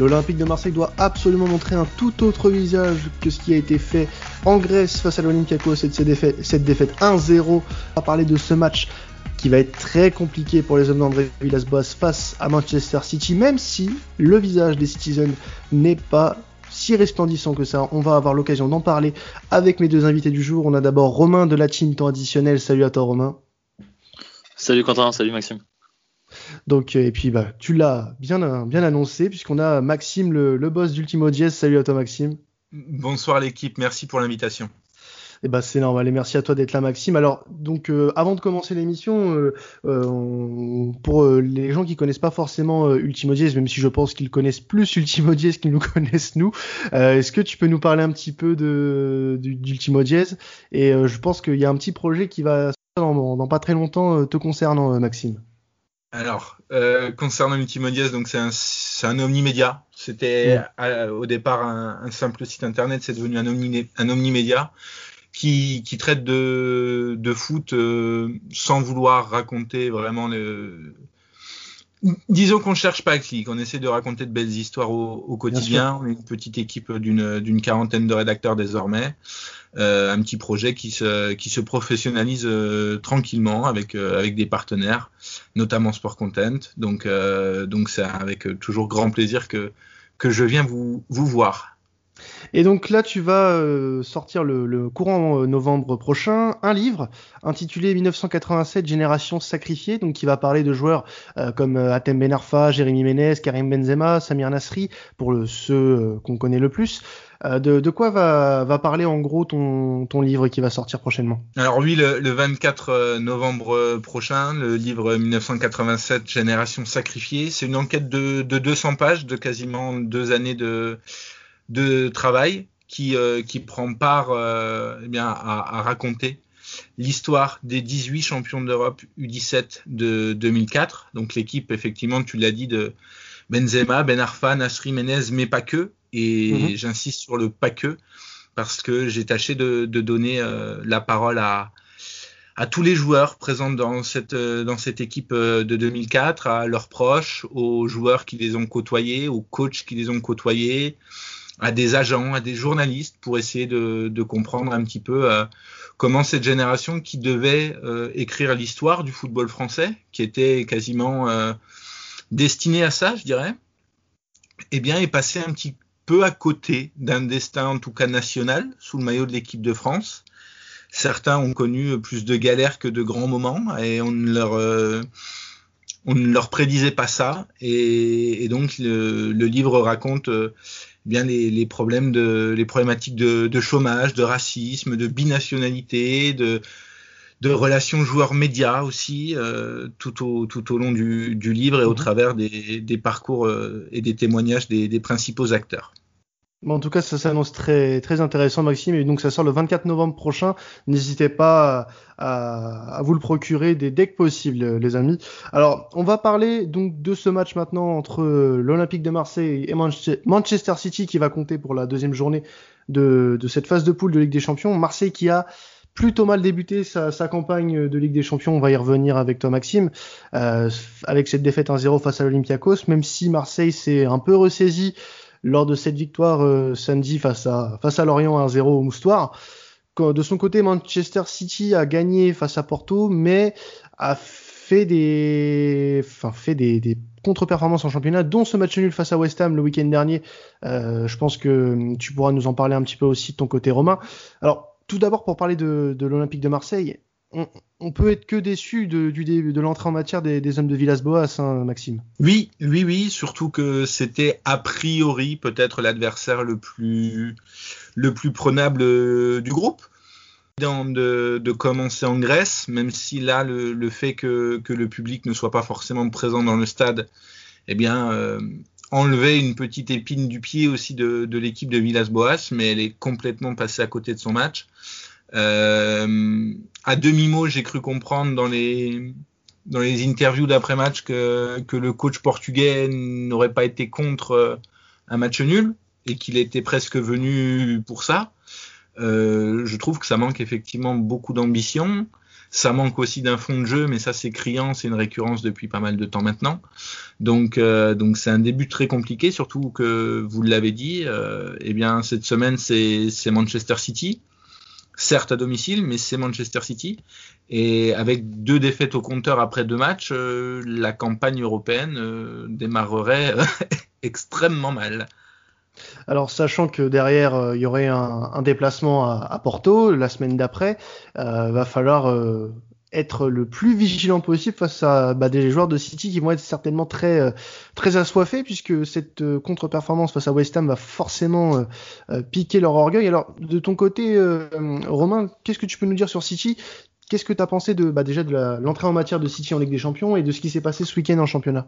L'Olympique de Marseille doit absolument montrer un tout autre visage que ce qui a été fait en Grèce face à l'Olympiakos et cette défaite, cette défaite 1-0. On va parler de ce match qui va être très compliqué pour les hommes d'André Villas-Boas face à Manchester City, même si le visage des Citizens n'est pas si resplendissant que ça. On va avoir l'occasion d'en parler avec mes deux invités du jour. On a d'abord Romain de la team temps additionnel. Salut à toi Romain. Salut Quentin, salut Maxime. Donc euh, et puis bah tu l'as bien bien annoncé puisqu'on a Maxime le, le boss d'Ultimo Diez. Salut à toi Maxime. Bonsoir l'équipe, merci pour l'invitation. Eh ben c'est normal et merci à toi d'être là Maxime. Alors donc euh, avant de commencer l'émission, euh, euh, pour les gens qui connaissent pas forcément Ultimo Diez, même si je pense qu'ils connaissent plus Ultimo Diez qu'ils nous connaissent nous, est-ce que tu peux nous parler un petit peu de d'Ultimo Diez? Et je pense qu'il y a un petit projet qui va dans, dans pas très longtemps te concernant Maxime. Alors, euh, concernant Ultimo Diez, donc c'est un, un omnimédia. C'était au départ un, un, simple site internet, c'est devenu un, omni, un omnimédia qui, qui traite de, de foot euh, sans vouloir raconter vraiment le. Disons qu'on cherche pas à clic, on essaie de raconter de belles histoires au, au quotidien. On est une petite équipe d'une quarantaine de rédacteurs désormais. Euh, un petit projet qui se qui se professionnalise euh, tranquillement avec euh, avec des partenaires, notamment Sport Content. Donc euh, donc c'est avec toujours grand plaisir que que je viens vous vous voir. Et donc là, tu vas euh, sortir le, courant euh, novembre prochain un livre intitulé 1987 Génération sacrifiée, donc qui va parler de joueurs euh, comme Atem Ben Arfa, Jérémy Ménez, Karim Benzema, Samir Nasri, pour le, ceux qu'on connaît le plus. De, de, quoi va, va, parler en gros ton, ton, livre qui va sortir prochainement? Alors oui, le, le, 24 novembre prochain, le livre 1987 Génération sacrifiée, c'est une enquête de, de 200 pages, de quasiment deux années de de travail qui, euh, qui prend part euh, eh bien, à, à raconter l'histoire des 18 champions d'Europe U17 de 2004. Donc l'équipe, effectivement, tu l'as dit, de Benzema, Ben Arfa, Nasri Menez, mais pas que. Et mhm. j'insiste sur le pas que, parce que j'ai tâché de, de donner euh, la parole à, à tous les joueurs présents dans cette, euh, dans cette équipe euh, de 2004, à leurs proches, aux joueurs qui les ont côtoyés, aux coachs qui les ont côtoyés, à des agents, à des journalistes pour essayer de, comprendre un petit peu euh, comment cette génération qui devait euh, écrire l'histoire du football français, qui était quasiment euh, destinée à ça, je dirais, eh bien, est passée un petit peu à côté d'un destin, en tout cas national, sous le maillot de l'équipe de France. Certains ont connu plus de galères que de grands moments et on ne leur prédisait pas ça et, donc le, livre raconte bien les, les, problèmes de les problématiques de, de, chômage, de racisme, de binationalité, de de relations joueurs-médias aussi euh, tout, au, tout au long du, du livre et au mmh. travers des, des parcours euh, et des témoignages des, des principaux acteurs. En tout cas, ça s'annonce très, très intéressant, Maxime. Et donc, ça sort le 24 novembre prochain. N'hésitez pas à, vous le procurer dès, dès que possible, les amis. Alors, on va parler donc de ce match maintenant entre l'Olympique de Marseille et Manchester City qui va compter pour la deuxième journée de, de cette phase de poule de Ligue des Champions. Marseille qui a plutôt mal débuté sa, sa, campagne de Ligue des Champions. On va y revenir avec toi, Maxime, euh, avec cette défaite 1-0 face à l'Olympiakos. Même si Marseille s'est un peu ressaisi lors de cette victoire euh, samedi face à, face à Lorient 1-0 au Moustoir. De son côté, Manchester City a gagné face à Porto, mais a fait des, enfin, fait des, des contre-performances en championnat, dont ce match nul face à West Ham le week-end dernier. Euh, je pense que tu pourras nous en parler un petit peu aussi de ton côté, Romain. Alors, tout d'abord, pour parler de, de l'Olympique de Marseille, on, peut être que déçu de, de l'entrée en matière des, hommes de Villas-Boas, hein, Maxime. Oui, oui, oui, surtout que c'était a priori peut-être l'adversaire le plus, le plus prenable euh, du groupe. De, commencer en Grèce, même si là le, fait que, le public ne soit pas forcément présent dans le stade, eh bien euh, enlever une petite épine du pied aussi de, de l'équipe de Villas-Boas, mais elle est complètement passée à côté de son match. Euh, à demi-mot, j'ai cru comprendre dans les, dans les interviews d'après-match que, que le coach portugais n'aurait pas été contre euh, un match nul et qu'il était presque venu pour ça. Euh, je trouve que ça manque effectivement beaucoup d'ambition. Ça manque aussi d'un fond de jeu, mais ça c'est criant, c'est une récurrence depuis pas mal de temps maintenant. Donc euh, donc c'est un début très compliqué, surtout que vous l'avez dit. Euh, eh bien cette semaine c'est Manchester City, certes à domicile, mais c'est Manchester City. Et avec deux défaites au compteur après deux matchs, euh, la campagne européenne euh, démarrerait extrêmement mal. Alors, sachant que derrière, euh, il y aurait un, déplacement à, Porto la semaine d'après, euh, va falloir euh, être le plus vigilant possible face à bah, des joueurs de City qui vont être certainement très très assoiffés puisque cette contre-performance face à West Ham va forcément piquer leur orgueil. Alors, de ton côté, Romain, qu'est-ce que tu peux nous dire sur City? Qu'est-ce que tu as pensé de bah, déjà de l'entrée en matière de City en Ligue des Champions et de ce qui s'est passé ce week-end en championnat?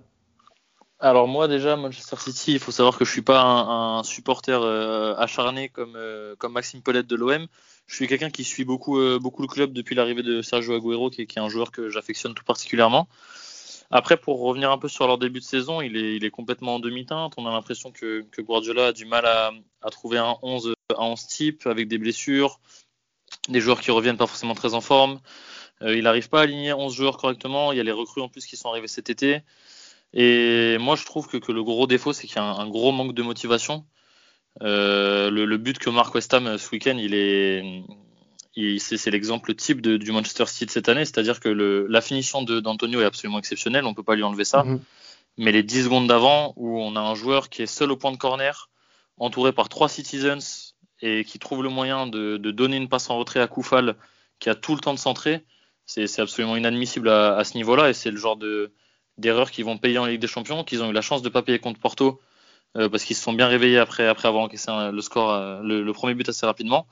Alors moi déjà Manchester City, il faut savoir que je suis pas un, supporter euh, acharné comme euh, comme Maxime Paulette de l'OM. Je suis quelqu'un qui suit beaucoup euh, beaucoup le club depuis l'arrivée de Sergio Aguero, qui est, un joueur que j'affectionne tout particulièrement. Après, pour revenir un peu sur leur début de saison, il est, complètement en demi-teinte. On a l'impression que, Guardiola a du mal à, trouver un 11 à 11 type avec des blessures, des joueurs qui reviennent pas forcément très en forme. il n'arrive pas à aligner 11 joueurs correctement. Il y a les recrues en plus qui sont arrivés cet été. Et moi, je trouve que le gros défaut, c'est qu'il y a un, gros manque de motivation. Euh, le, le, but que marque West Ham ce week-end, il est, c'est l'exemple type de, du Manchester City de cette année, c'est-à-dire que le, la finition d'Antonio est absolument exceptionnelle, on peut pas lui enlever ça. Mm-hmm. Mais les 10 secondes d'avant, où on a un joueur qui est seul au point de corner, entouré par trois citizens et qui trouve le moyen de, de donner une passe en retrait à Koufal, qui a tout le temps de centrer, c'est absolument inadmissible à, à ce niveau-là et c'est le genre de, d'erreurs qui vont payer en Ligue des Champions, qu'ils ont eu la chance de ne pas payer contre Porto euh, parce qu'ils se sont bien réveillés après, après avoir encaissé le score, euh, le, premier but assez rapidement.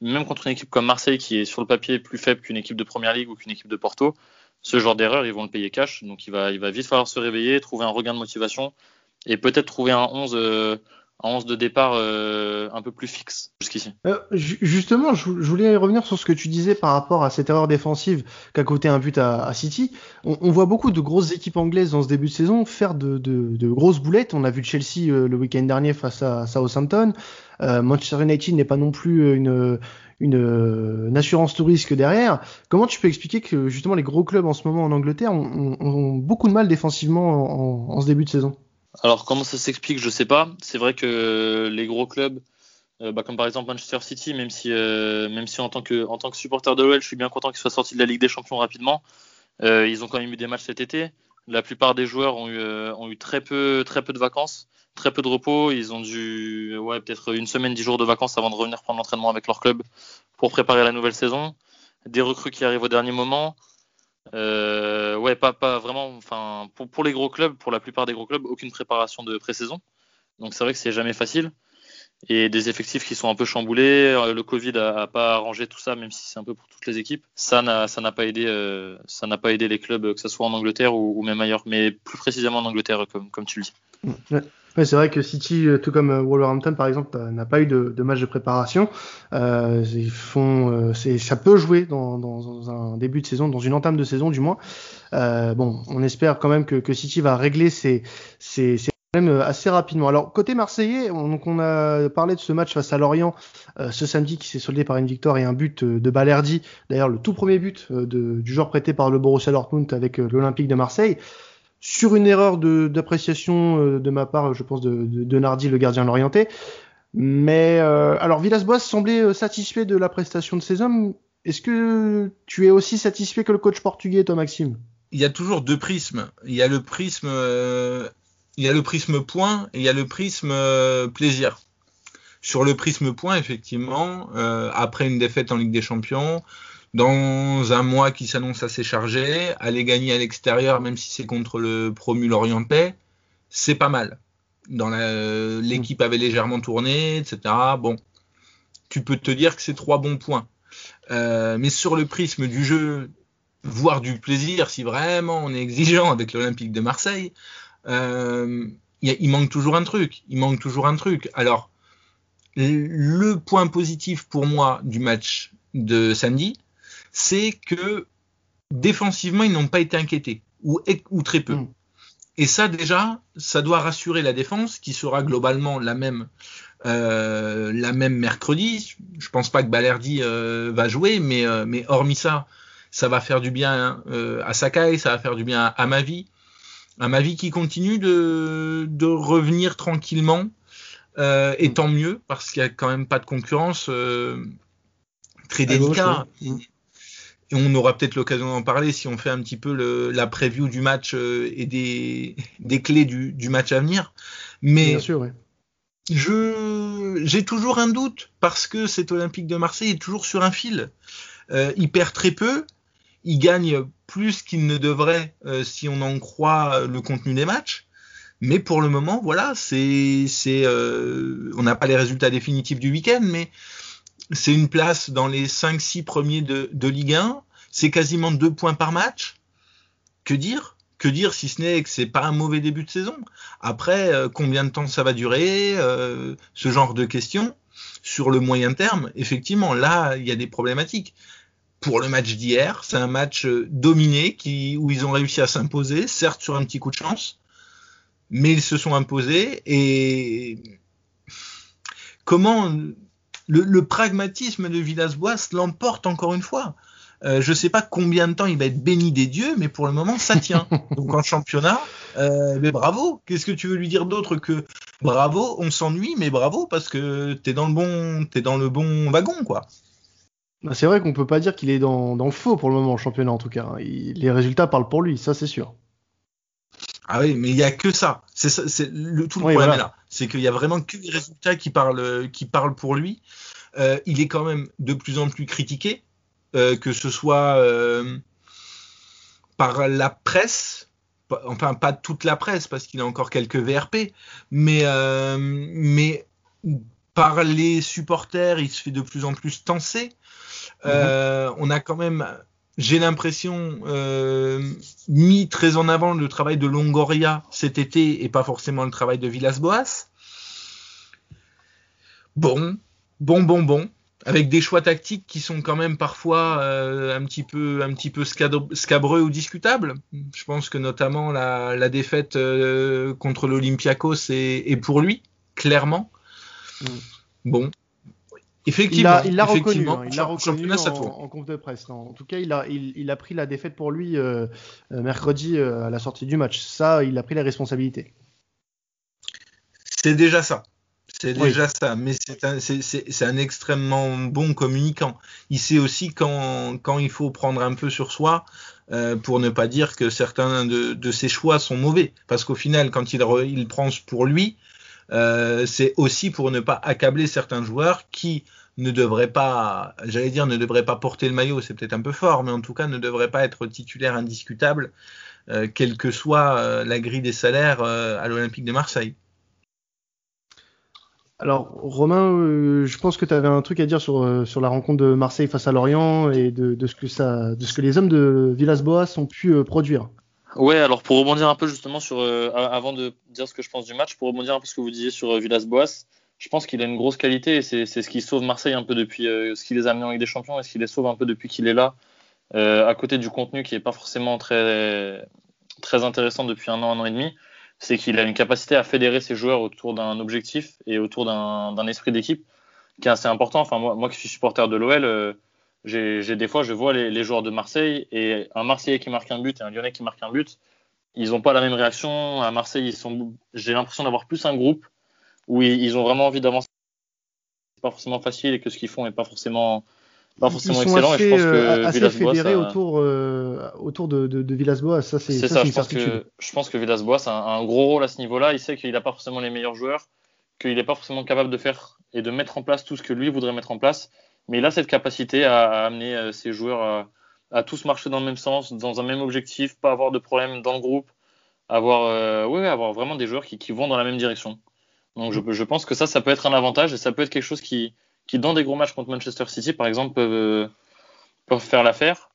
Même contre une équipe comme Marseille qui est sur le papier plus faible qu'une équipe de Première Ligue ou qu'une équipe de Porto, ce genre d'erreur, ils vont le payer cash. Donc il va, il va vite falloir se réveiller, trouver un regain de motivation et peut-être trouver un 11 un 11 de départ euh, un peu plus fixe jusqu'ici. Euh, justement, je, voulais revenir sur ce que tu disais par rapport à cette erreur défensive qu'a coûté un but à, City. On, voit beaucoup de grosses équipes anglaises dans ce début de saison faire de, de, grosses boulettes. On a vu Chelsea euh, le week-end dernier face à Southampton. Manchester United n'est pas non plus une, une, assurance tout risque derrière. Comment tu peux expliquer que justement les gros clubs en ce moment en Angleterre ont, beaucoup de mal défensivement en ce début de saison? Alors comment ça s'explique, je sais pas. C'est vrai que les gros clubs, euh, bah, comme par exemple Manchester City, même si, euh, même si en tant que en tant que supporter de l'OL, je suis bien content qu'ils soient sortis de la Ligue des Champions rapidement. Euh, ils ont quand même eu des matchs cet été. La plupart des joueurs ont eu, ont eu très peu très peu de vacances, très peu de repos. Ils ont dû ouais peut-être une semaine, dix jours de vacances avant de revenir prendre l'entraînement avec leur club pour préparer la nouvelle saison. Des recrues qui arrivent au dernier moment. Euh, ouais, pas, pas vraiment. Enfin, pour, pour, les gros clubs, pour la plupart des gros clubs, aucune préparation de pré-saison. Donc c'est vrai que c'est jamais facile. Et des effectifs qui sont un peu chamboulés. Euh, le Covid a, pas arrangé tout ça, même si c'est un peu pour toutes les équipes. Ça n'a, ça n'a pas aidé, euh, ça n'a pas aidé les clubs, que ce soit en Angleterre ou, même ailleurs, mais plus précisément en Angleterre, comme, comme tu le dis. C'est vrai que City, euh, tout comme euh, Wolverhampton par exemple, n'a pas eu de, de, match de préparation. Euh, ils font, euh, ça peut jouer dans, dans, un début de saison, dans une entame de saison du moins. Euh, bon, on espère quand même que, que City va régler ses, ses, ses, problèmes assez rapidement. Alors côté marseillais, on, donc on a parlé de ce match face à Lorient ce samedi qui s'est soldé par une victoire et un but de Balerdi. D'ailleurs, le tout premier but de, du joueur prêté par le Borussia Dortmund avec l'Olympique de Marseille sur une erreur d'appréciation de, de, ma part, je pense, de, Nardi, le gardien l'orienté. Mais euh, alors Villas-Boas semblait euh, satisfait de la prestation de ses hommes. Est-ce que tu es aussi satisfait que le coach portugais, toi Maxime? Il y a toujours deux prismes. Il y a le prisme, euh, il y a le prisme point et il y a le prisme euh, plaisir. Sur le prisme point, effectivement, euh, après une défaite en Ligue des Champions, dans un mois qui s'annonce assez chargé, aller gagner à l'extérieur, même si c'est contre le promu Lorientais, c'est pas mal. L'équipe avait légèrement tourné, etc. Bon, tu peux te dire que c'est trois bons points. Euh, mais sur le prisme du jeu, voire du plaisir, si vraiment on est exigeant avec l'Olympique de Marseille, euh, il manque toujours un truc. Il manque toujours un truc. Alors, le point positif pour moi du match de samedi, c'est que défensivement, ils n'ont pas été inquiétés, ou, ou très peu. Mm. Et ça, déjà, ça doit rassurer la défense, qui sera globalement la même, euh, la même mercredi. Je pense pas que Balerdi euh, va jouer, mais, euh, mais hormis ça, ça va faire du bien euh, à Sakai, ça va faire du bien à, ma vie, à ma vie qui continue de, de revenir tranquillement. Euh, et tant mieux parce qu'il y a quand même pas de concurrence euh, très délicat. Et, on aura peut-être l'occasion d'en parler si on fait un petit peu le, la preview du match euh, et des, des clés du, du, match à venir. Mais Bien sûr, ouais. je j'ai toujours un doute parce que cet Olympique de Marseille est toujours sur un fil. Euh, il perd très peu, il gagne plus qu'il ne devrait euh, si on en croit le contenu des matchs. Mais pour le moment, voilà, c'est, c'est, euh, on n'a pas les résultats définitifs du week-end, mais c'est une place dans les 5-6 premiers de, Ligue 1. C'est quasiment deux points par match. Que dire? Que dire si ce n'est que c'est pas un mauvais début de saison? Après, euh, combien de temps ça va durer euh, Ce genre de questions? Sur le moyen terme, effectivement, là, il y a des problématiques. Pour le match d'hier, c'est un match dominé qui, où ils ont réussi à s'imposer, certes sur un petit coup de chance, mais ils se sont imposés et comment le, le pragmatisme de Villas-Boas l'emporte encore une fois. Euh, je sais pas combien de temps il va être béni des dieux, mais pour le moment ça tient. Donc en championnat, euh, mais bravo. Qu'est-ce que tu veux lui dire d'autre que bravo On s'ennuie, mais bravo parce que t'es dans le bon, t'es dans le bon wagon quoi. Bah, c'est vrai qu'on peut pas dire qu'il est dans, dans, le faux pour le moment en championnat en tout cas. Il, les résultats parlent pour lui, ça c'est sûr. Ah oui, mais il y a que ça. C'est le tout le Oui, problème voilà. est là. C'est qu'il y a vraiment que les résultats qui parlent, qui parlent pour lui. Euh, il est quand même de plus en plus critiqué, euh, que ce soit euh, par la presse, enfin pas toute la presse parce qu'il a encore quelques VRP, mais mais par les supporters, il se fait de plus en plus tenser. Euh, On a quand même j'ai l'impression, euh, mis très en avant le travail de Longoria cet été et pas forcément le travail de Villas-Boas. Bon, bon, bon, bon, avec des choix tactiques qui sont quand même parfois euh, un petit peu, un petit peu scabreux ou discutables. Je pense que notamment la, la défaite euh, contre l'Olympiakos est, est pour lui, clairement. Mm. Bon. Il Effectivement, il l'a reconnu, hein, il l'a reconnu en, en conf de presse. non. En tout cas, il a, il, il a pris la défaite pour lui euh, euh, mercredi euh, à la sortie du match. Ça, il a pris la responsabilité. C'est déjà ça. C'est Oui. déjà ça, mais c'est un, c'est extrêmement bon communicant. Il sait aussi quand, quand il faut prendre un peu sur soi euh, pour ne pas dire que certains de, de ses choix sont mauvais. Parce qu'au final, quand il, re- il prend pour lui, euh, c'est aussi pour ne pas accabler certains joueurs qui ne devraient pas, j'allais dire, ne devraient pas porter le maillot, c'est peut-être un peu fort, mais en tout cas ne devraient pas être titulaires indiscutables, euh, quelle que soit euh, la grille des salaires à l'Olympique de Marseille. Alors, Romain, je pense que tu avais un truc à dire sur, la rencontre de Marseille face à Lorient et de, ce, que les hommes de Villas-Boas ont pu produire. Ouais, alors pour rebondir un peu justement sur, euh, avant de dire ce que je pense du match, pour rebondir un peu ce que vous disiez sur euh, Villas-Boas, je pense qu'il a une grosse qualité et c'est ce qui sauve Marseille un peu depuis euh, ce qui les a amenés en Ligue des Champions et ce qui les sauve un peu depuis qu'il est là, euh, à côté du contenu qui est pas forcément très, très intéressant depuis un an, un an et demi, c'est qu'il a une capacité à fédérer ses joueurs autour d'un objectif et autour d'un d'un esprit d'équipe qui est assez important. Enfin, moi, moi qui suis supporter de l'OL, euh, j'ai des fois, je vois les, les joueurs de Marseille et un Marseillais qui marque un but et un Lyonnais qui marque un but, ils n'ont pas la même réaction. À Marseille, ils sont, j'ai l'impression d'avoir plus un groupe où ils, ils ont vraiment envie d'avancer. C'est pas forcément facile et que ce qu'ils font est pas forcément, pas Ils forcément sont excellent. assez, et je pense euh, que assez Villas-Boas fédérés a- autour, euh, autour de, de, de Villas-Boas. Ça, c'est ça, ça, je pense, que, je pense que Villas-Boas a un, un gros rôle à ce niveau-là. Il sait qu'il n'a pas forcément les meilleurs joueurs, qu'il n'est pas forcément capable de faire et de mettre en place tout ce que lui voudrait mettre en place. Mais il a cette capacité à, à amener euh, ses joueurs à, tous marcher dans le même sens, dans un même objectif, pas avoir de problème dans le groupe, avoir, euh, ouais, avoir vraiment des joueurs qui, vont dans la même direction. Donc je, pense que ça, ça peut être un avantage et ça peut être quelque chose qui, qui dans des gros matchs contre Manchester City, par exemple, peuvent, euh, faire l'affaire.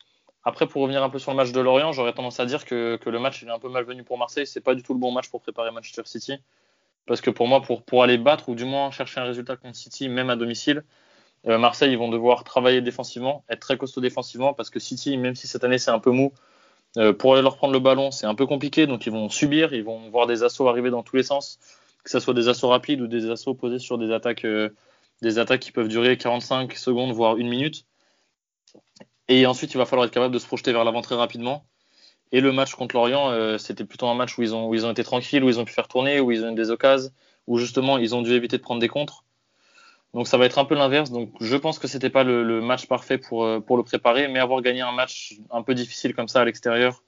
Après, pour revenir un peu sur le match de Lorient, j'aurais tendance à dire que, le match est un peu malvenu pour Marseille. C'est pas du tout le bon match pour préparer Manchester City. Parce que pour moi, pour, pour aller battre ou du moins chercher un résultat contre City, même à domicile, euh, Marseille, ils vont devoir travailler défensivement, être très costaud défensivement, parce que City, même si cette année c'est un peu mou, euh, pour aller leur prendre le ballon, c'est un peu compliqué. Donc ils vont subir, ils vont voir des assauts arriver dans tous les sens, que ce soit des assauts rapides ou des assauts posés sur des attaques, euh, qui peuvent durer 45 secondes, voire une minute. Et ensuite, il va falloir être capable de se projeter vers l'avant très rapidement. Et le match contre l'Orient, euh, c'était plutôt un match où ils, ont, où ils ont été tranquilles, où ils ont pu faire tourner, où ils ont eu des occasions, où justement ils ont dû éviter de prendre des contres. Donc ça va être un peu l'inverse. Donc je pense que c'était pas le, match parfait pour, euh, pour le préparer, mais avoir gagné un match un peu difficile comme ça à l'extérieur,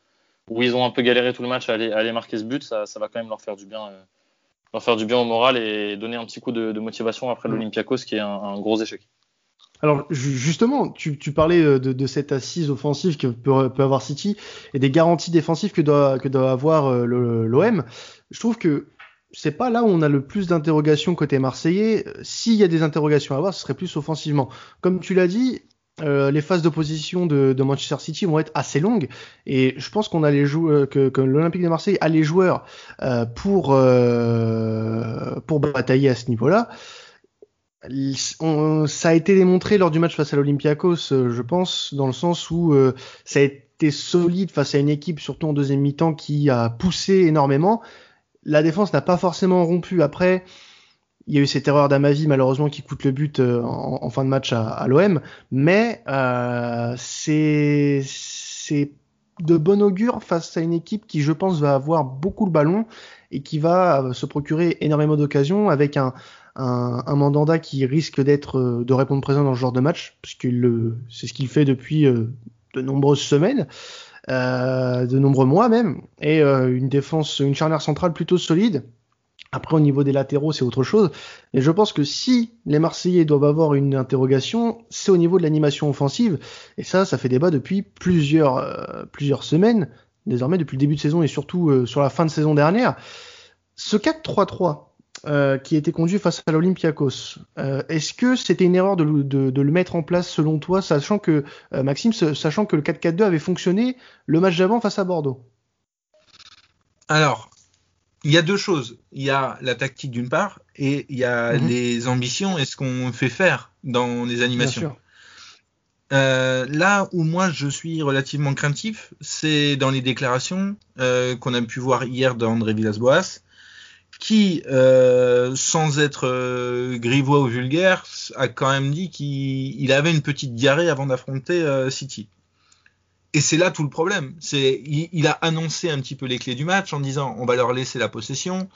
où ils ont un peu galéré tout le match à aller, marquer ce but, ça, va quand même leur faire du bien, euh, faire du bien au moral et donner un petit coup de, motivation après l'Olympiakos, qui est un, gros échec. Alors justement, tu, parlais de, de, cette assise offensive que peut, peut, avoir City et des garanties défensives que doit, que doit avoir euh, l'OM. Je trouve que c'est pas là où on a le plus d'interrogations côté marseillais. S'il y a des interrogations à avoir, ce serait plus offensivement. Comme tu l'as dit, euh, les phases d'opposition de, de, Manchester City vont être assez longues et je pense qu'on a les joueurs que, que l'Olympique de Marseille a les joueurs euh, pour euh, pour batailler à ce niveau-là. ça a été démontré lors du match face à l'Olympiakos, je pense, dans le sens où ça a été solide face à une équipe, surtout en deuxième mi-temps, qui a poussé énormément la défense n'a pas forcément rompu. Après, il y a eu cette erreur d'Amavi malheureusement qui coûte le but euh, en, fin de match à, l'OM, mais euh, c'est de bon augure face à une équipe qui, je pense, va avoir beaucoup le ballon et qui va se procurer énormément d'occasions avec un, un, un, mandanda qui risque d'être euh, de répondre présent dans ce genre de match, puisque c'est ce qu'il fait depuis euh, de nombreuses semaines. Euh, de nombreux mois même, et euh, une défense, une charnière centrale plutôt solide. Après, au niveau des latéraux, c'est autre chose. Et je pense que si les Marseillais doivent avoir une interrogation, c'est au niveau de l'animation offensive. Et ça, ça fait débat depuis plusieurs, euh, plusieurs semaines, désormais depuis le début de saison et surtout sur la fin de saison dernière. Ce 4-3-3, euh, qui été conduit face à l'Olympiakos. Euh, Est-ce que c'était une erreur de, de, de, le mettre en place selon toi, sachant que euh, Maxime, sachant que le 4-4-2 avait fonctionné le match d'avant face à Bordeaux? Alors, il y a deux choses. Il y a la tactique d'une part et il y a -hmm. les ambitions et ce qu'on fait faire dans les animations. Euh, là où moi je suis relativement craintif, c'est dans les déclarations euh, qu'on a pu voir hier d'André Villas-Boas, qui, euh, sans être euh, grivois ou vulgaire, a quand même dit qu'il avait une petite diarrhée avant d'affronter euh, City. Et c'est là tout le problème. C'est il, il, a annoncé un petit peu les clés du match en disant on va leur laisser la possession,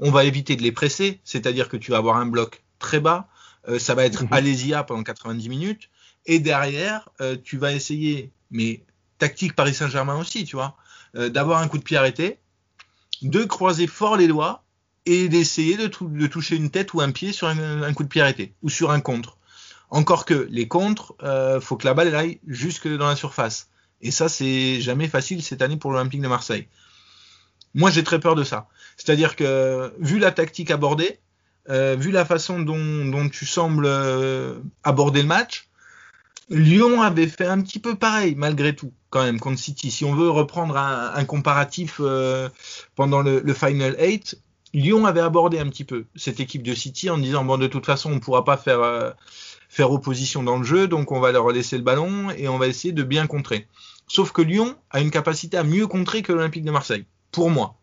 on va éviter de les presser, c'est-à-dire que tu vas avoir un bloc très bas, euh, ça va être mmh. alésia pendant 90 minutes, et derrière euh, tu vas essayer, mais tactique Paris Saint-Germain aussi, tu vois, euh, d'avoir un coup de pied arrêté, de croiser fort les doigts et d'essayer de, toucher une tête ou un pied sur un, coup de pied arrêté ou sur un contre. Encore que les contres, euh, faut que la balle aille jusque dans la surface. Et ça, c'est jamais facile cette année pour l'Olympique de Marseille. Moi, j'ai très peur de ça. C'est-à-dire que, vu la tactique abordée, euh, vu la façon dont, tu sembles euh, aborder le match, Lyon avait fait un petit peu pareil, malgré tout, quand même, contre City. Si on veut reprendre un, un comparatif euh, pendant le, le Final 8, Lyon avait abordé un petit peu cette équipe de City en disant bon de toute façon on ne pourra pas faire euh, faire opposition dans le jeu donc on va leur laisser le ballon et on va essayer de bien contrer. Sauf que Lyon a une capacité à mieux contrer que l'Olympique de Marseille pour moi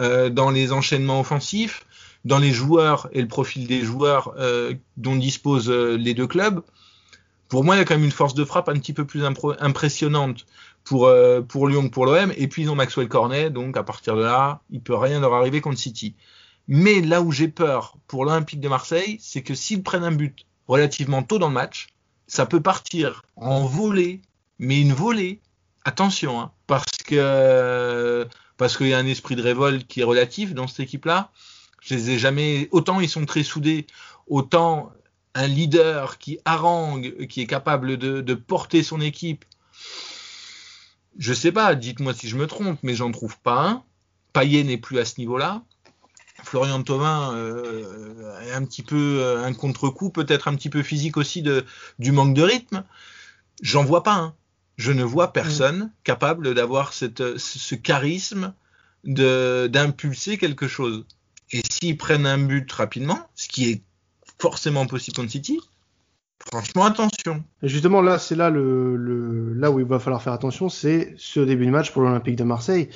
euh, dans les enchaînements offensifs, dans les joueurs et le profil des joueurs euh, dont disposent euh, les deux clubs. Pour moi, il y a quand même une force de frappe un petit peu plus impressionnante pour, euh, pour Lyon pour l'OM. Et puis ils ont Maxwell Cornet, donc à partir de là, il peut rien leur arriver contre City. Mais là où j'ai peur pour l'Olympique de Marseille, c'est que s'ils prennent un but relativement tôt dans le match, ça peut partir en volée, mais une volée. Attention, hein, parce que parce qu'il y a un esprit de révolte qui est relatif dans cette équipe-là. Je les ai jamais autant ils sont très soudés, autant un leader qui harangue, qui est capable de, de porter son équipe je sais pas, dites-moi si je me trompe, mais j'en trouve pas un. Payet n'est plus à ce niveau-là. Florian Thauvin euh, est un petit peu euh, un contre-coup, peut-être un petit peu physique aussi de, du manque de rythme. J'en vois pas un. Je ne vois personne mmh. capable d'avoir cette, ce charisme d'impulser quelque chose. Et s'ils prennent un but rapidement, ce qui est forcément possible contre City, Franchement, attention. Justement, là, c'est là le, le, là où il va falloir faire attention, c'est ce début de match pour l'Olympique de Marseille.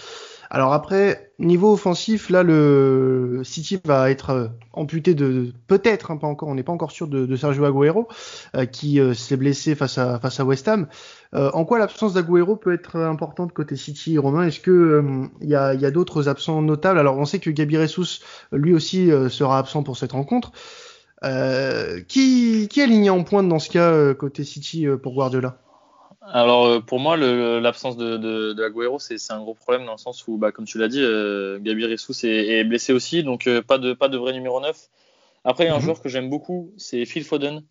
Alors après, niveau offensif, là, le City va être euh, amputé de peut-être, hein, pas encore, on n'est pas encore sûr de, de Sergio Agüero, euh, qui euh, s'est blessé face à face à West Ham. en quoi l'absence d'Agüero peut être importante côté City, Romain? Est-ce que il y a, y a d'autres absents notables? Alors on sait que Gabi Ressus, lui aussi, sera absent pour cette rencontre. Qui, qui est aligné en pointe dans ce cas côté City pour Guardiola? Alors euh, pour moi, l'absence de, de, de, Agüero, c'est un gros problème dans le sens où, bah, comme tu l'as dit, euh, Gabi Ressus est, blessé aussi, donc euh, pas, de, pas de vrai numéro 9. Après, il y a un mhm. joueur que j'aime beaucoup, c'est Phil Foden.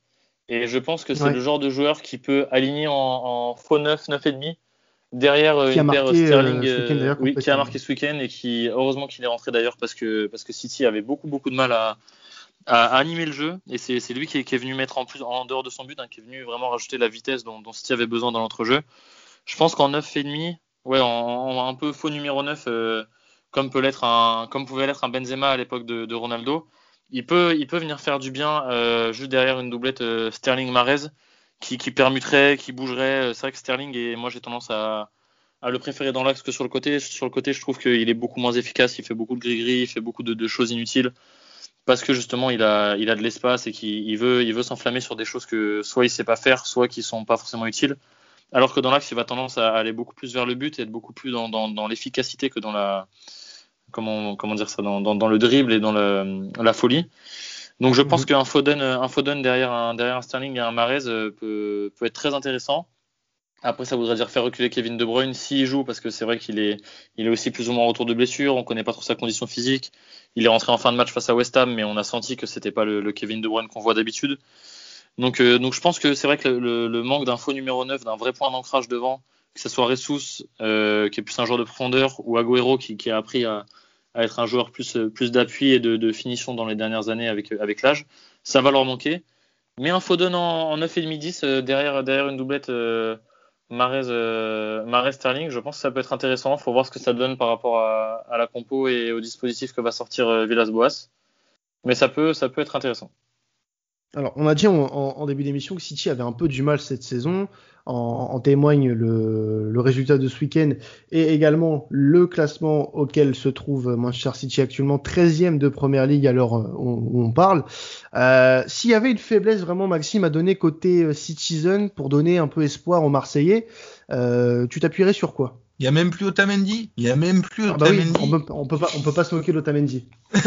Et je pense que c'est le genre de joueur qui peut aligner en, en faux 9, 9,5 derrière une paire Sterling oui, qui a marqué ce week-end et qui, heureusement qu'il est rentré d'ailleurs parce que, parce que City avait beaucoup, beaucoup de mal à, à, animer le jeu et c'est lui qui est, venu mettre en plus en dehors de son but, hein, qui est venu vraiment rajouter la vitesse dont, dont City avait besoin dans l'entrejeu. Je pense qu'en 9,5, ouais, en, en, un peu faux numéro 9, euh, comme peut un, pouvait l'être un Benzema à l'époque de, Ronaldo, il peut, il peut venir faire du bien euh, juste derrière une doublette euh, Sterling Marez qui, permuterait, qui bougerait. C'est vrai que Sterling et moi j'ai tendance à, le préférer dans l'axe que sur le côté. Sur le côté, je trouve qu'il est beaucoup moins efficace. Il fait beaucoup de gris-gris, il fait beaucoup de choses inutiles parce que justement il a, il a de l'espace et qu'il veut, il veut s'enflammer sur des choses que soit il sait pas faire, soit qui sont pas forcément utiles. Alors que dans l'axe, il va tendance à aller beaucoup plus vers le but et être beaucoup plus dans, dans, dans l'efficacité que dans la, comment, comment dire ça, dans, dans, dans le dribble et dans le, la folie. Donc je pense mhm. qu'un Foden, un Foden derrière un, derrière un Sterling et un Marez euh, peut, peut être très intéressant. Après, ça voudrait dire faire reculer Kevin De Bruyne s'il joue, parce que c'est vrai qu'il est, il est aussi plus ou moins retour de blessure. On connaît pas trop sa condition physique. Il est rentré en fin de match face à West Ham, mais on a senti que c'était pas le, Kevin De Bruyne qu'on voit d'habitude. Donc, euh, donc je pense que c'est vrai que le, manque d'un faux numéro 9, d'un vrai point d'ancrage devant, que ce soit Ressus, euh, qui est plus un joueur de profondeur, ou Agüero, qui, a appris à, être un joueur plus, plus d'appui et de, finition dans les dernières années avec, avec l'âge, ça va leur manquer. Mais un Foden en, en 9,5-10 euh, derrière, derrière une doublette. Marez, euh, Sterling, je pense que ça peut être intéressant. Il faut voir ce que ça donne par rapport à, à la compo et au dispositif que va sortir euh, Villas-Boas. Mais ça peut, ça peut être intéressant. Alors, on a dit en, début d'émission que City avait un peu du mal cette saison. En, témoigne le, résultat de ce week-end et également le classement auquel se trouve Manchester City actuellement 13e de Première Ligue à l'heure où, on parle. Euh, S'il y avait une faiblesse vraiment, Maxime, à donner côté euh, Citizen pour donner un peu espoir aux Marseillais, euh, tu t'appuierais sur quoi? Il y a même plus Otamendi? Il y a même plus ah bah Otamendi. on, peut, on peut pas, on peut pas se moquer d'Otamendi.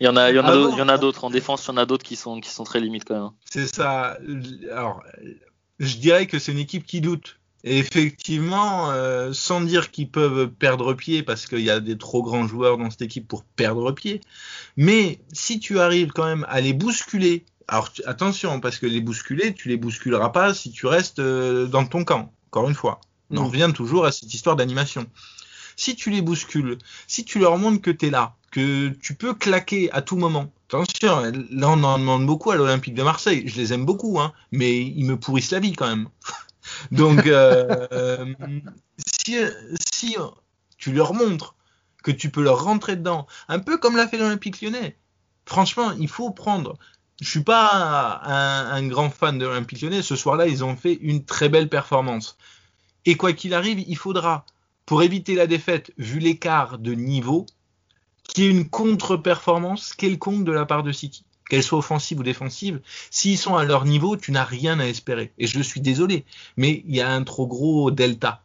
il y en a, il y en a, ah il y en a d'autres en défense. Il y en a d'autres qui sont, qui sont très limites quand même. C'est ça. Alors, je dirais que c'est une équipe qui doute. Et effectivement, euh, sans dire qu'ils peuvent perdre pied parce qu'il y a des trop grands joueurs dans cette équipe pour perdre pied. Mais si tu arrives quand même à les bousculer, alors attention parce que les bousculer, tu les bousculeras pas si tu restes euh, dans ton camp. Encore une fois. On en revient toujours à cette histoire d'animation. Si tu les bouscules, si tu leur montres que tu es là, que tu peux claquer à tout moment. Attention, là on en demande beaucoup à l'Olympique de Marseille. Je les aime beaucoup, hein, mais ils me pourrissent la vie quand même. Donc, euh, si, si tu leur montres que tu peux leur rentrer dedans, un peu comme l'a fait l'Olympique lyonnais, franchement, il faut prendre. Je suis pas un, un grand fan de l'Olympique lyonnais. Ce soir-là, ils ont fait une très belle performance. Et quoi qu'il arrive, il faudra, pour éviter la défaite, vu l'écart de niveau, qu'il y ait une contre-performance quelconque de la part de City. Qu'elle soit offensive ou défensive, s'ils sont à leur niveau, tu n'as rien à espérer. Et je suis désolé, mais il y a un trop gros delta.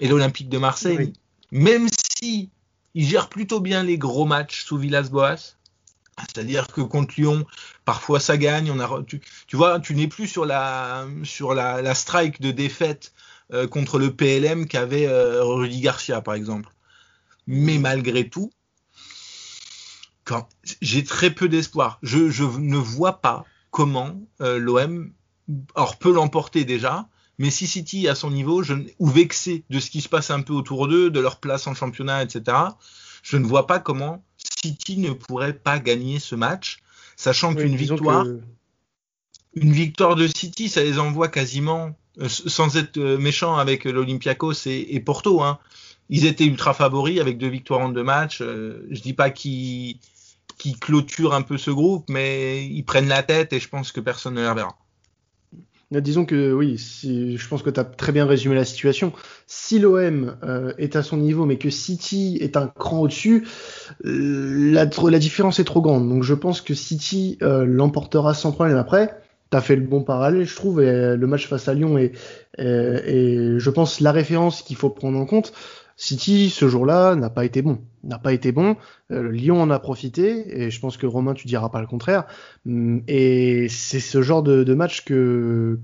Et l'Olympique de Marseille, même si il gère plutôt bien les gros matchs sous Villas-Boas, c'est-à-dire que contre Lyon, parfois ça gagne. On a, tu, vois, tu n'es plus sur la sur la, la strike de défaite euh, contre le PLM qu'avait euh, Rudy Garcia, par exemple. Mais malgré tout, j'ai très peu d'espoir. Je, ne vois pas comment euh, l'OM alors peut l'emporter déjà, mais si City à son niveau, je, ou vexé de ce qui se passe un peu autour d'eux, de leur place en championnat, etc., je ne vois pas comment City ne pourrait pas gagner ce match, sachant qu'une victoire, une victoire de City, ça les envoie quasiment euh, sans être euh, méchant avec l'Olympiakos et, et, Porto, hein, ils étaient ultra favoris avec deux victoires en deux matchs. Euh, je dis pas qu'ils clôturent un peu ce groupe, mais ils prennent la tête et je pense que personne ne les reverra. disons que oui, je pense que tu as très bien résumé la situation. Si l'OM euh, est à son niveau, mais que City est un cran au-dessus, euh, la, différence est trop grande. Donc je pense que City euh, l'emportera sans problème après. Tu as fait le bon parallèle, je trouve, et le match face à Lyon est, et je pense, la référence qu'il faut prendre en compte. City, ce jour-là, n'a pas été bon. N'a pas été bon. Euh, Lyon en a profité, et je pense que Romain, tu diras pas le contraire. Mm, et c'est ce genre de, match que,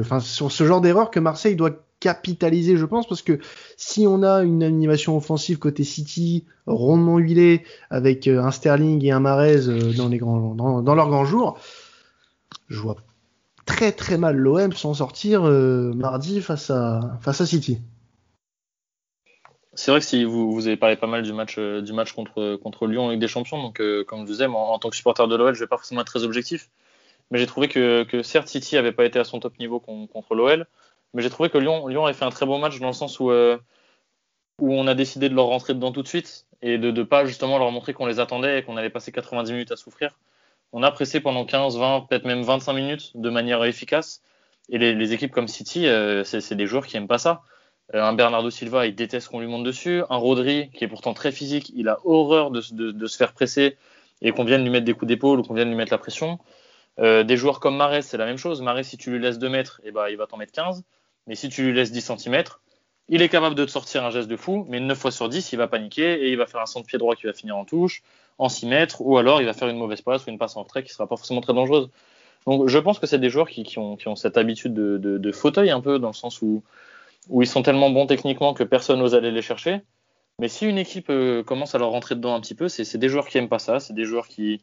enfin, sur ce genre d'erreur que Marseille doit capitaliser, je pense, parce que si on a une animation offensive côté City rondement huilée avec euh, un Sterling et un Marez euh, dans les grands, dans, dans leurs grands jours, je vois très très mal l'OM s'en sortir mardi face à face à City. C'est vrai que si vous, vous avez parlé pas mal du match, euh, du match contre, contre Lyon avec des champions, donc euh, comme je vous disais, en, tant que supporter de l'OL, je vais pas forcément être très objectif, mais j'ai trouvé que, que certes City avait pas été à son top niveau contre l'OL, mais j'ai trouvé que Lyon, Lyon avait fait un très bon match dans le sens où, euh, où on a décidé de leur rentrer dedans tout de suite et de ne pas justement leur montrer qu'on les attendait et qu'on allait passer 90 minutes à souffrir. On a pressé pendant 15, 20, peut-être même 25 minutes de manière efficace. Et les, les équipes comme City, c'est des joueurs qui aiment pas ça. Euh, un Bernardo Silva, il déteste qu'on lui monte dessus. Un Rodri, qui est pourtant très physique, il a horreur de, se faire presser et qu'on vienne lui mettre des coups d'épaule ou qu'on vienne lui mettre la pression. Euh, des joueurs comme Mares, c'est la même chose. Mares, si tu lui laisses 2 mètres, eh ben, il va t'en mettre 15. Mais si tu lui laisses 10 cm, il est capable de te sortir un geste de fou, mais 9 fois sur 10, il va paniquer et il va faire un centre pied droit qui va finir en touche, en 6 mètres, ou alors il va faire une mauvaise passe ou une passe en retrait qui sera pas forcément très dangereuse. Donc je pense que c'est des joueurs qui, ont, cette habitude de, de, fauteuil un peu, dans le sens où où ils sont tellement bons techniquement que personne n'ose aller les chercher. Mais si une équipe euh, commence à leur rentrer dedans un petit peu, c'est des joueurs qui aiment pas ça, c'est des joueurs qui,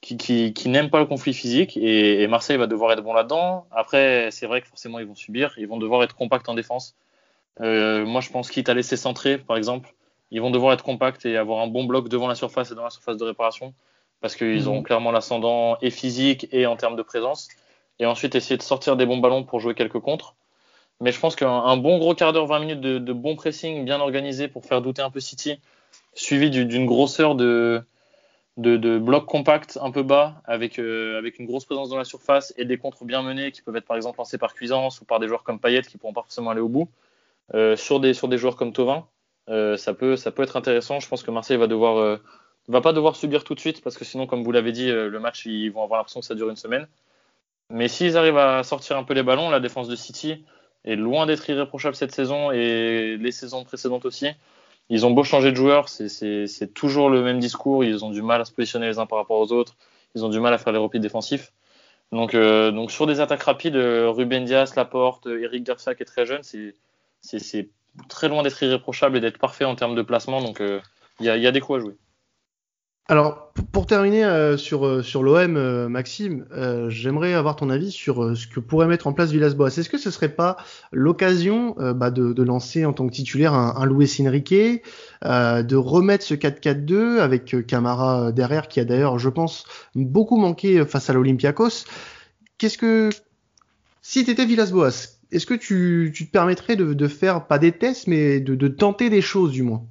qui, qui, qui n'aiment pas le conflit physique et, et, Marseille va devoir être bon là-dedans. Après, c'est vrai que forcément ils vont subir, ils vont devoir être compacts en défense. Euh, moi, je pense quitte à laisser centrer, par exemple, ils vont devoir être compacts et avoir un bon bloc devant la surface et dans la surface de réparation parce qu'ils ont mhm. clairement l'ascendant et physique et en termes de présence. Et ensuite essayer de sortir des bons ballons pour jouer quelques contres. Mais je pense qu'un bon gros quart d'heure, 20 minutes de, bon pressing bien organisé pour faire douter un peu City, suivi d'une grosseur de, de, de blocs compacts un peu bas, avec, euh, avec une grosse présence dans la surface et des contres bien menés qui peuvent être par exemple lancés par Cuisance ou par des joueurs comme Payet qui pourront pas forcément aller au bout, euh, sur, des, joueurs comme Tovin, euh, ça, peut, être intéressant. Je pense que Marseille va va pas devoir subir tout de suite parce que sinon, comme vous l'avez dit, le match, ils vont avoir l'impression que ça dure une semaine. Mais s'ils arrivent à sortir un peu les ballons, la défense de City, est loin d'être irréprochable cette saison et les saisons précédentes aussi. Ils ont beau changer de joueur, c'est toujours le même discours. Ils ont du mal à se positionner les uns par rapport aux autres. Ils ont du mal à faire les replis défensifs. Donc, euh, donc sur des attaques rapides, euh, Ruben Dias, Laporte, euh, Eric Garcia est très jeune, c'est très loin d'être irréprochable et d'être parfait en termes de placement. Donc il y y a des coups à jouer. Alors, pour terminer euh, sur, euh, sur l'OM, euh, Maxime, j'aimerais avoir ton avis sur ce que pourrait mettre en place Villas-Boas. Est-ce que ce serait pas l'occasion bah, de, de, lancer en tant que titulaire un, un Luis Enrique, de remettre ce 4-4-2 avec Camara derrière, qui a d'ailleurs, je pense, beaucoup manqué face à l'Olympiakos. Qu'est-ce que... Si tu étais Villas-Boas, est-ce que tu, tu, te permettrais de, de, faire, pas des tests, mais de, de tenter des choses du moins?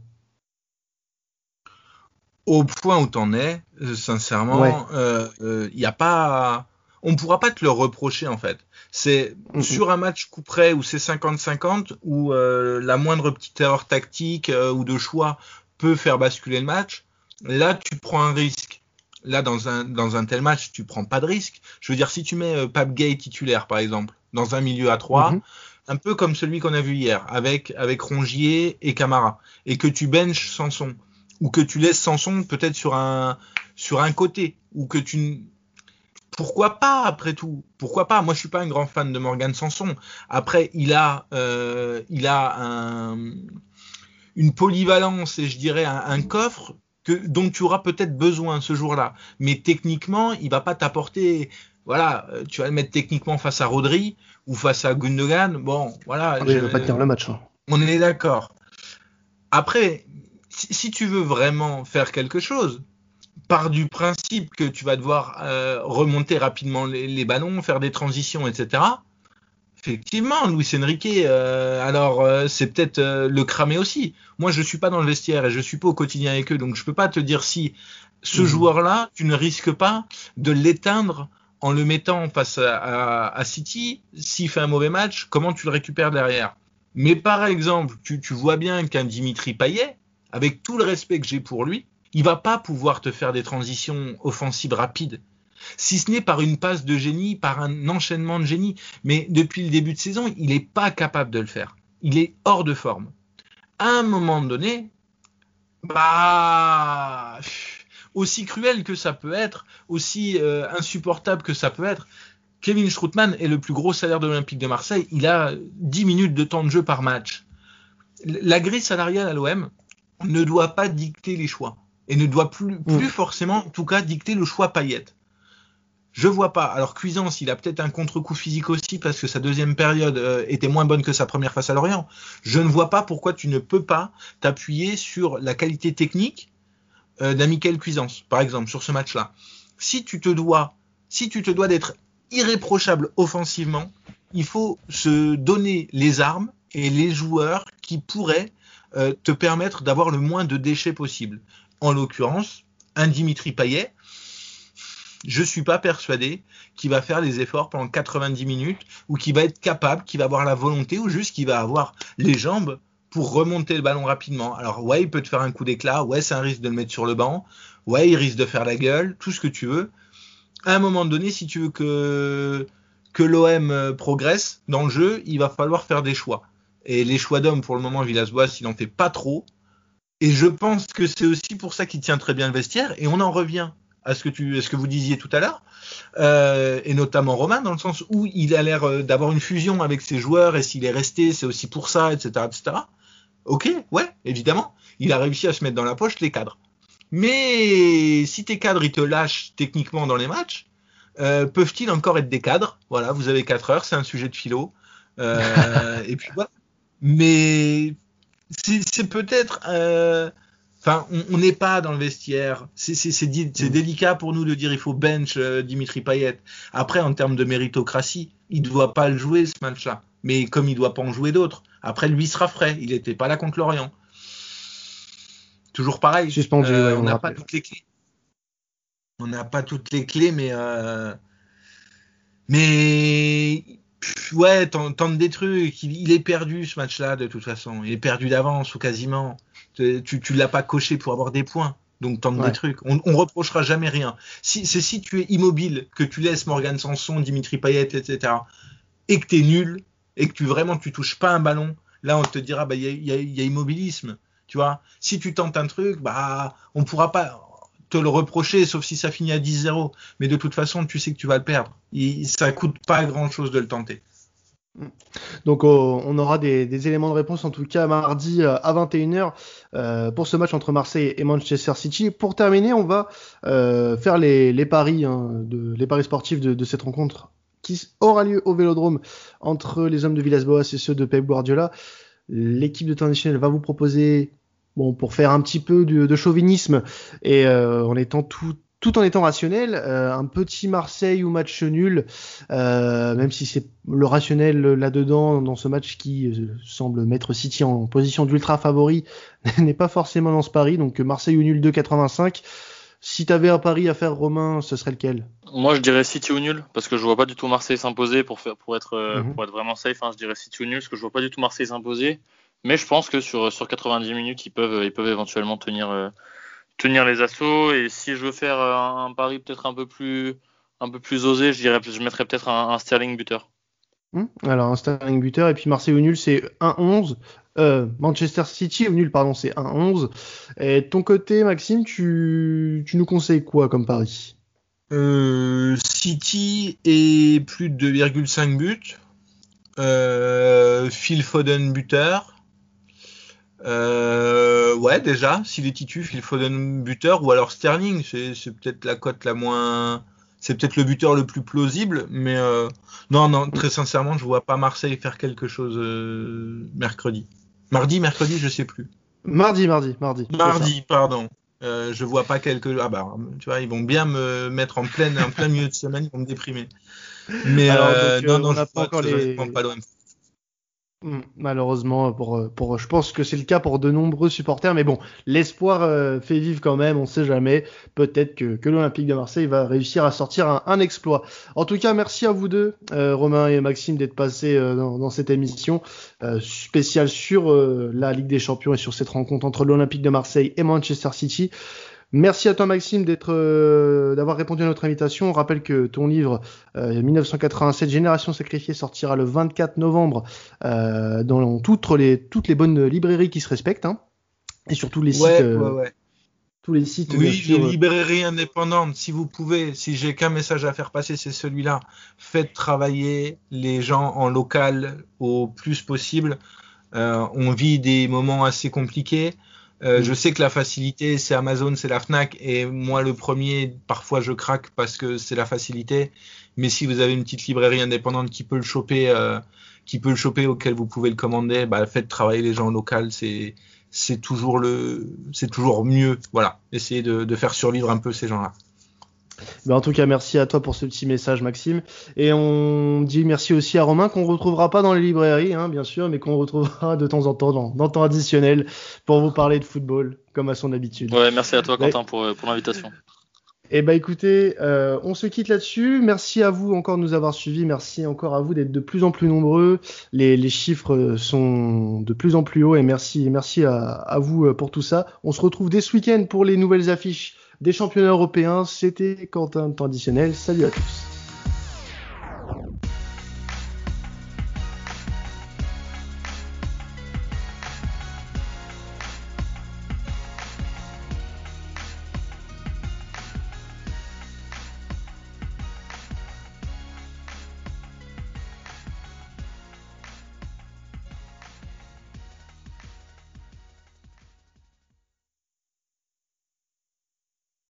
Au point où t'en es, euh, sincèrement, il euh, euh, y a pas, on pourra pas te le reprocher en fait. C'est sur un match coup près où c'est 50-50 où la moindre petite erreur tactique ou de choix peut faire basculer le match. Là, tu prends un risque. Là, dans un dans un tel match, tu prends pas de risque. Je veux dire, si tu mets Pape Gay titulaire par exemple dans un milieu à 3 mhm. un peu comme celui qu'on a vu hier avec avec Rongier et Camara, et que tu benches Sanson ou que tu laisses Sanson peut-être sur un sur un côté ou que tu pourquoi pas après tout? Pourquoi pas? Moi je suis pas un grand fan de Morgan Sanson après il a euh, il a un, une polyvalence et je dirais un, coffre que dont tu auras peut-être besoin ce jour-là. Mais techniquement il va pas t'apporter voilà euh, tu vas le mettre techniquement face à Rodri ou face à Gundogan. Bon voilà ah, je, ne pas tenir le match hein. on est d'accord. Après si, tu veux vraiment faire quelque chose, par du principe que tu vas devoir euh, remonter rapidement les, ballons, faire des transitions, etc. Effectivement, Luis Enrique, euh, alors euh, c'est peut-être le cramer aussi. Moi, je suis pas dans le vestiaire et je suis pas au quotidien avec eux, donc je peux pas te dire si ce mmh. joueur-là, tu ne risques pas de l'éteindre en le mettant face à, City, s'il fait un mauvais match, comment tu le récupères derrière? Mais par exemple, tu, vois bien qu'un Dimitri Payet, avec tout le respect que j'ai pour lui, il va pas pouvoir te faire des transitions offensives rapides. Si ce n'est par une passe de génie, par un enchaînement de génie. Mais depuis le début de saison, il n'est pas capable de le faire. Il est hors de forme. À un moment donné, bah, aussi cruel que ça peut être, aussi euh, insupportable que ça peut être, Kevin Strootman est le plus gros salaire de l'Olympique de Marseille. Il a 10 minutes de temps de jeu par match. La grille salariale à l'OM ne doit pas dicter les choix et ne doit plus, plus mm. forcément, en tout cas, dicter le choix paillette. Je vois pas. Alors Cuisance, il a peut-être un contre-coup physique aussi parce que sa deuxième période euh, était moins bonne que sa première face à Lorient. Je ne vois pas pourquoi tu ne peux pas t'appuyer sur la qualité technique euh, d'un Cuisance, par exemple, sur ce match-là. Si tu te dois, si tu te dois d'être irréprochable offensivement, il faut se donner les armes et les joueurs qui pourraient euh, te permettre d'avoir le moins de déchets possible. En l'occurrence, un Dimitri Payet, je suis pas persuadé qu'il va faire les efforts pendant 90 minutes ou qu'il va être capable, qu'il va avoir la volonté ou juste qu'il va avoir les jambes pour remonter le ballon rapidement. Alors ouais, il peut te faire un coup d'éclat, ouais, c'est un risque de le mettre sur le banc, ouais, il risque de faire la gueule, tout ce que tu veux. À un moment donné, si tu veux que que l'OM progresse dans le jeu, il va falloir faire des choix. Et les choix d'hommes, pour le moment, Villas-Boas, il en fait pas trop. Et je pense que c'est aussi pour ça qu'il tient très bien le vestiaire. Et on en revient à ce que, tu, ce que vous disiez tout à l'heure, euh, et notamment Romain, dans le sens où il a l'air euh, d'avoir une fusion avec ses joueurs, et s'il est resté, c'est aussi pour ça, etc., etc. Ok, ouais, évidemment, il a réussi à se mettre dans la poche les cadres. Mais si tes cadres, ils te lâchent techniquement dans les matchs, euh, peuvent-ils encore être des cadres? Voilà, vous avez 4 heures, c'est un sujet de philo. et puis voilà. Mais c'est peut-être Enfin, on n'est pas dans le vestiaire. C'est mm. délicat pour nous de dire il faut bench euh, Dimitri Payet. Après, en termes de méritocratie, il ne doit pas le jouer ce match-là. Mais comme il ne doit pas en jouer d'autres, après lui sera frais. Il n'était pas là contre l'Orient. Toujours pareil. Suspendu. Euh, on n'a pas toutes les clés. On n'a pas toutes les clés, mais euh, mais ouais, tente des trucs. Il, est perdu ce match-là de toute façon. Il est perdu d'avance ou quasiment. Tu, tu l'as pas coché pour avoir des points. Donc tente des trucs. On, on reprochera jamais rien. Si c'est si tu es immobile, que tu laisses Morgan Sanson, Dimitri Payet, etc. et que tu es nul et que tu vraiment tu touches pas un ballon, là on te dira bah il y a, y a, immobilisme. Tu vois? Si tu tentes un truc, bah on pourra pas te le reprocher, sauf si ça finit à 10-0. Mais de toute façon, tu sais que tu vas le perdre. Ça ça coûte pas grand chose de le tenter. Donc oh, on aura des, éléments de réponse en tout cas mardi euh, à 21h euh, pour ce match entre Marseille et Manchester City. Pour terminer, on va euh, faire les, paris, hein, les paris sportifs de, cette rencontre qui aura lieu au Vélodrome entre les hommes de Villas-Boas et ceux de Pep Guardiola. L'équipe de traditionnel va vous proposer bon, pour faire un petit peu de, chauvinisme et euh, en étant tout, tout en étant rationnel, euh, un petit Marseille ou match nul, euh, même si c'est le rationnel là-dedans dans ce match qui semble mettre City en position d'ultra favori, n'est pas forcément dans ce pari. Donc Marseille ou nul 2,85. Si tu avais un pari à faire, Romain, ce serait lequel? Moi, je dirais City ou nul, parce que je vois pas du tout Marseille s'imposer pour faire, pour être, mhm. pour être vraiment safe. Hein, je dirais City ou nul, parce que je vois pas du tout Marseille s'imposer. Mais je pense que sur, sur 90 minutes, ils peuvent, ils peuvent éventuellement tenir, euh, tenir les assauts. Et si je veux faire un, pari peut-être un peu plus, un peu plus osé, je dirais, je mettrais peut-être un, Sterling buteur. Hmm. alors un Sterling buteur et puis Marseille au nul c'est 1-11. Euh, Manchester City au nul pardon c'est 1-11. Et de ton côté Maxime, tu, tu nous conseilles quoi comme pari? Euh, City et plus de 2,5 buts. Phil Foden buteur. Euh, ouais, déjà, s'il est titu, Phil Foden buteur, ou alors Sterling, c'est peut-être la cote la moins. C'est peut-être le buteur le plus plausible, mais euh, non, non, très sincèrement, je vois pas Marseille faire quelque chose euh, mercredi. Mardi, mercredi, je sais plus. Mardi, mardi, mardi. Mardi, pardon. Euh, je vois pas quelque. Ah bah, tu vois, ils vont bien me mettre en pleine, en plein milieu de semaine, ils vont me déprimer. Mais non, non, je pas encore les. Pas malheureusement, pour, pour, je pense que c'est le cas pour de nombreux supporters, mais bon, l'espoir euh, fait vivre quand même, on sait jamais. Peut-être que, que l'Olympique de Marseille va réussir à sortir un, exploit. En tout cas, merci à vous deux, euh, Romain et Maxime, d'être passés euh, dans, cette émission spéciale sur la Ligue des Champions et sur cette rencontre entre l'Olympique de Marseille et Manchester City. Merci à toi Maxime d'être euh, d'avoir répondu à notre invitation. On rappelle que ton livre 1987 euh, Génération sacrifiée sortira le 24 novembre euh, dans toutes les toutes les bonnes librairies qui se respectent hein, et surtout les sites tous les sites Oui, les librairies indépendantes si vous pouvez, si j'ai qu'un message à faire passer c'est celui-là. Faites travailler les gens en local au plus possible. on vit des moments assez compliqués. Euh, je sais que la facilité, c'est Amazon, c'est la Fnac, et moi le premier, parfois je craque parce que c'est la facilité. Mais si vous avez une petite librairie indépendante qui peut le choper, euh, qui peut le choper, auquel vous pouvez le commander, bah, faites travailler les gens locaux, c'est c'est toujours le, c'est toujours mieux. Voilà, essayez de, de faire survivre un peu ces gens-là. Ben, en tout cas, merci à toi pour ce petit message, Maxime. Et on dit merci aussi à Romain qu'on retrouvera pas dans les librairies, hein, bien sûr, mais qu'on retrouvera de temps en temps dans, dans temps additionnel pour vous parler de football, comme à son habitude. Ouais, merci à toi, Quentin, pour, euh, pour l'invitation. Eh ben écoutez, euh, on se quitte là-dessus. Merci à vous encore de nous avoir suivis. Merci encore à vous d'être de plus en plus nombreux. Les, les, chiffres sont de plus en plus hauts et merci, merci à, à vous euh, pour tout ça. On se retrouve dès ce week-end pour les nouvelles affiches des championnats européens. C'était Quentin Traditionnel. Salut à tous.